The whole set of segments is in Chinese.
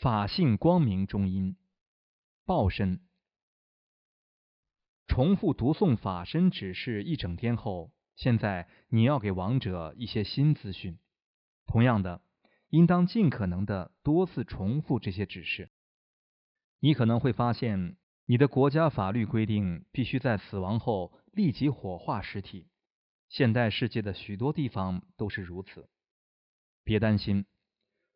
法性光明中音，报身。重复读诵法身指示一整天后，现在你要给王者一些新资讯。同样的，应当尽可能的多次重复这些指示。你可能会发现，你的国家法律规定必须在死亡后立即火化尸体。现代世界的许多地方都是如此。别担心，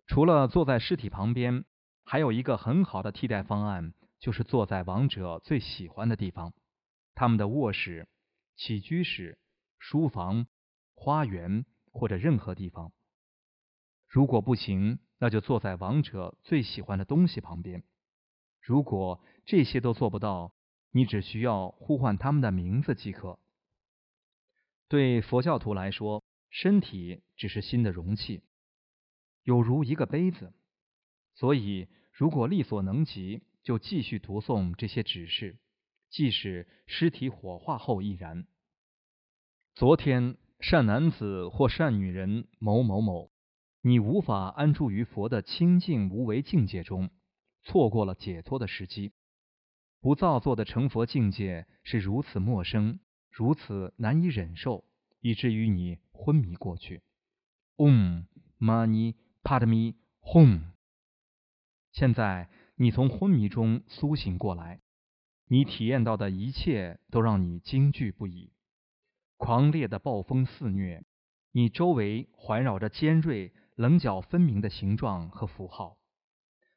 除了坐在尸体旁边，还有一个很好的替代方案，就是坐在王者最喜欢的地方——他们的卧室、起居室、书房、花园或者任何地方。如果不行，那就坐在王者最喜欢的东西旁边。如果这些都做不到，你只需要呼唤他们的名字即可。对佛教徒来说，身体只是心的容器。有如一个杯子，所以如果力所能及，就继续读诵这些指示，即使尸体火化后亦然。昨天，善男子或善女人某某某，你无法安住于佛的清净无为境界中，错过了解脱的时机。不造作的成佛境界是如此陌生，如此难以忍受，以至于你昏迷过去。嗡嘛呢。帕德米轰！现在你从昏迷中苏醒过来，你体验到的一切都让你惊惧不已。狂烈的暴风肆虐，你周围环绕着尖锐、棱角分明的形状和符号，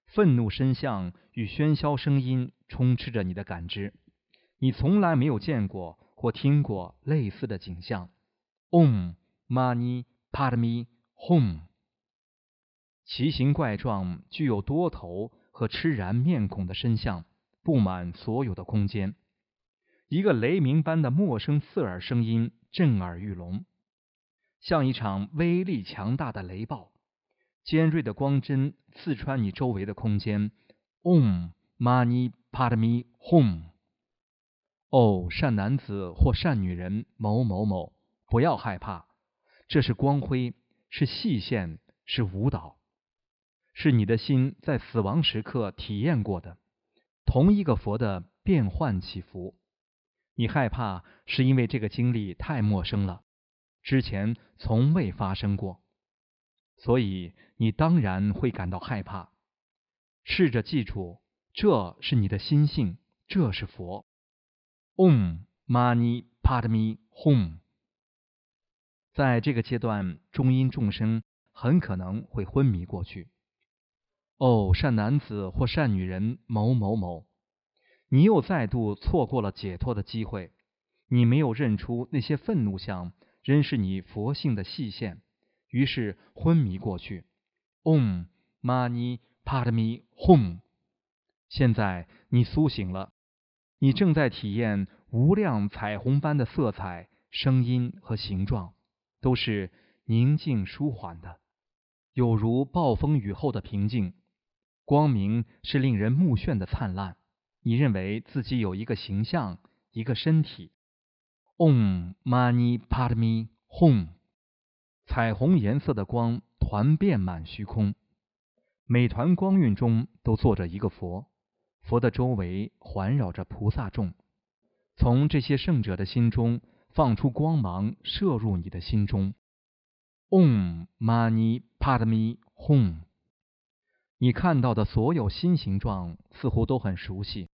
愤怒声像与喧嚣声音充斥着你的感知。你从来没有见过或听过类似的景象。嗡嘛呢帕德米轰！奇形怪状、具有多头和吃然面孔的身像布满所有的空间。一个雷鸣般的陌生刺耳声音震耳欲聋，像一场威力强大的雷暴。尖锐的光针刺穿你周围的空间。Om Mani Padme Hum。哦，善男子或善女人某某某，不要害怕，这是光辉，是细线，是舞蹈。是你的心在死亡时刻体验过的同一个佛的变幻起伏。你害怕是因为这个经历太陌生了，之前从未发生过，所以你当然会感到害怕。试着记住，这是你的心性，这是佛。Om Mani Padme Hum。在这个阶段，中阴众生很可能会昏迷过去。哦，善男子或善女人某某某，你又再度错过了解脱的机会。你没有认出那些愤怒相仍是你佛性的细线，于是昏迷过去。Om Mani Padme Hum。现在你苏醒了，你正在体验无量彩虹般的色彩、声音和形状，都是宁静舒缓的，有如暴风雨后的平静。光明是令人目眩的灿烂。你认为自己有一个形象，一个身体。Om Mani Padme Hum。彩虹颜色的光团遍满虚空，每团光晕中都坐着一个佛，佛的周围环绕着菩萨众。从这些圣者的心中放出光芒，射入你的心中。Om Mani Padme Hum。你看到的所有新形状似乎都很熟悉。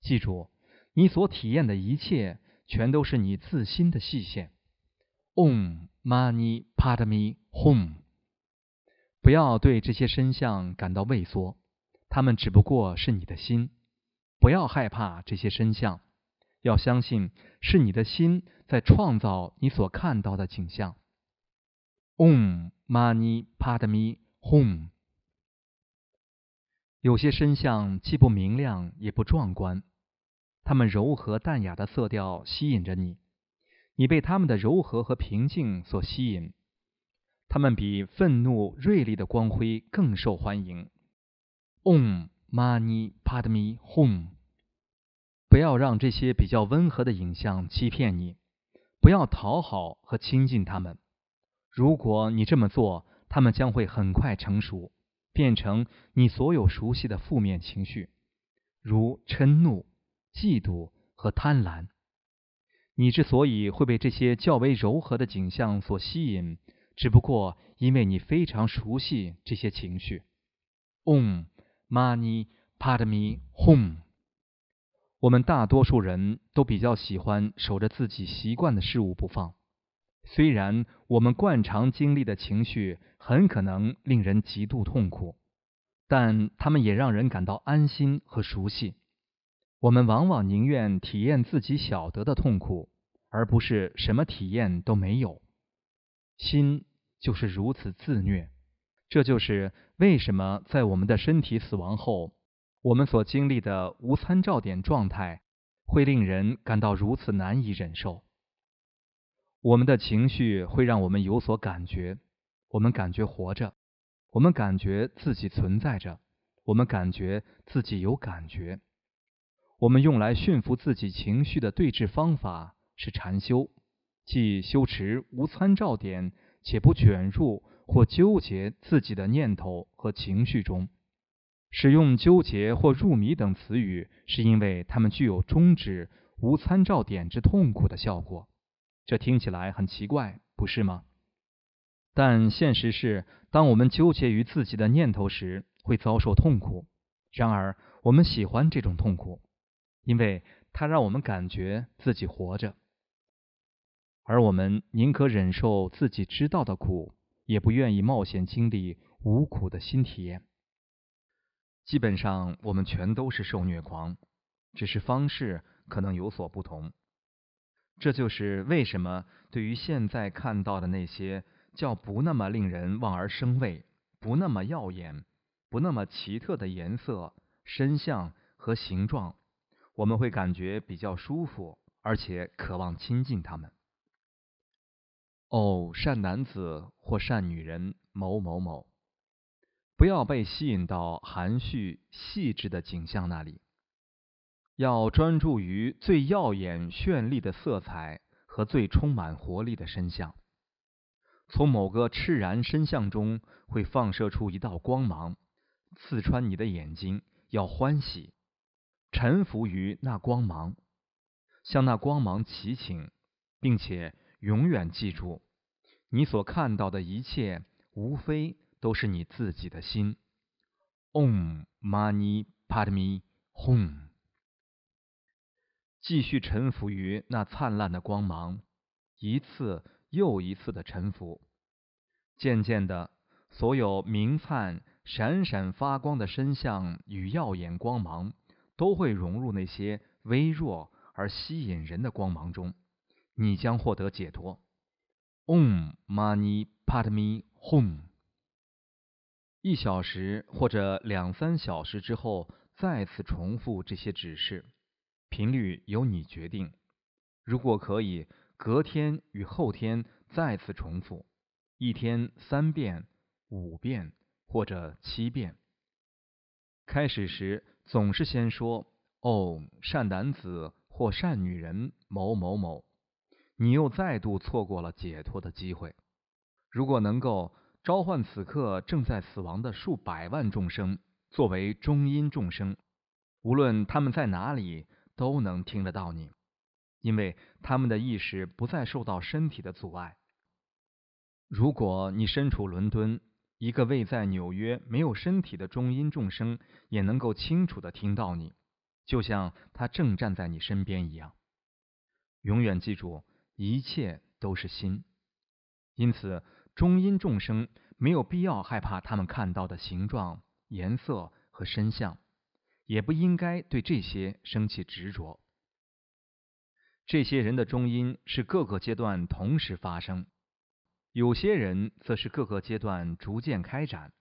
记住，你所体验的一切全都是你自心的细线。Om Mani Padme Hum。不要对这些身相感到畏缩，它们只不过是你的心。不要害怕这些身相，要相信是你的心在创造你所看到的景象。Om Mani Padme Hum。有些身相既不明亮也不壮观，它们柔和淡雅的色调吸引着你，你被它们的柔和和平静所吸引。它们比愤怒锐利的光辉更受欢迎。Om Mani Padme Hum。不要让这些比较温和的影像欺骗你，不要讨好和亲近它们。如果你这么做，它们将会很快成熟。变成你所有熟悉的负面情绪，如嗔怒、嫉妒和贪婪。你之所以会被这些较为柔和的景象所吸引，只不过因为你非常熟悉这些情绪。Om Mani Padme Hum。我们大多数人都比较喜欢守着自己习惯的事物不放，虽然我们惯常经历的情绪很可能令人极度痛苦，但他们也让人感到安心和熟悉。我们往往宁愿体验自己晓得的痛苦，而不是什么体验都没有。心就是如此自虐，这就是为什么在我们的身体死亡后，我们所经历的无参照点状态会令人感到如此难以忍受。我们的情绪会让我们有所感觉，我们感觉活着，我们感觉自己存在着，我们感觉自己有感觉。我们用来驯服自己情绪的对治方法是禅修，即修持无参照点，且不卷入或纠结自己的念头和情绪中。使用纠结或入迷等词语，是因为它们具有终止无参照点之痛苦的效果。这听起来很奇怪，不是吗？但现实是，当我们纠结于自己的念头时，会遭受痛苦。然而，我们喜欢这种痛苦。因为它让我们感觉自己活着，而我们宁可忍受自己知道的苦，也不愿意冒险经历无苦的新体验。基本上，我们全都是受虐狂，只是方式可能有所不同。这就是为什么对于现在看到的那些较不那么令人望而生畏、不那么耀眼、不那么奇特的颜色、身相和形状。我们会感觉比较舒服，而且渴望亲近他们。哦，善男子或善女人某某某，不要被吸引到含蓄细致的景象那里，要专注于最耀眼绚丽的色彩和最充满活力的身相。从某个赤然身相中会放射出一道光芒，刺穿你的眼睛，要欢喜。臣服于那光芒，向那光芒祈请，并且永远记住，你所看到的一切，无非都是你自己的心。Om Mani Padme Hum。继续臣服于那灿烂的光芒，一次又一次的臣服。渐渐的，所有明灿、闪闪发光的身相与耀眼光芒。都会融入那些微弱而吸引人的光芒中，你将获得解脱。Om Mani Padme Hum。一小时或者两三小时之后，再次重复这些指示，频率由你决定。如果可以，隔天与后天再次重复，一天三遍、五遍或者七遍。开始时。总是先说“哦，善男子或善女人某某某”，你又再度错过了解脱的机会。如果能够召唤此刻正在死亡的数百万众生作为中阴众生，无论他们在哪里，都能听得到你，因为他们的意识不再受到身体的阻碍。如果你身处伦敦，一个位在纽约没有身体的中阴众生也能够清楚的听到你，就像他正站在你身边一样。永远记住，一切都是心。因此，中阴众生没有必要害怕他们看到的形状、颜色和身相，也不应该对这些生起执着。这些人的中因是各个阶段同时发生。有些人则是各个阶段逐渐开展。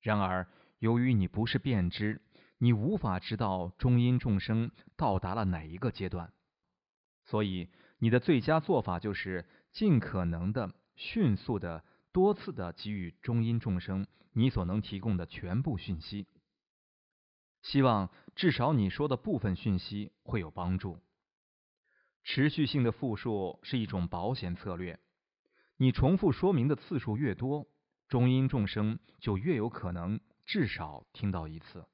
然而，由于你不是变知，你无法知道中因众生到达了哪一个阶段，所以你的最佳做法就是尽可能的迅速的多次的给予中阴众生你所能提供的全部讯息。希望至少你说的部分讯息会有帮助。持续性的复述是一种保险策略。你重复说明的次数越多，中阴众生就越有可能至少听到一次。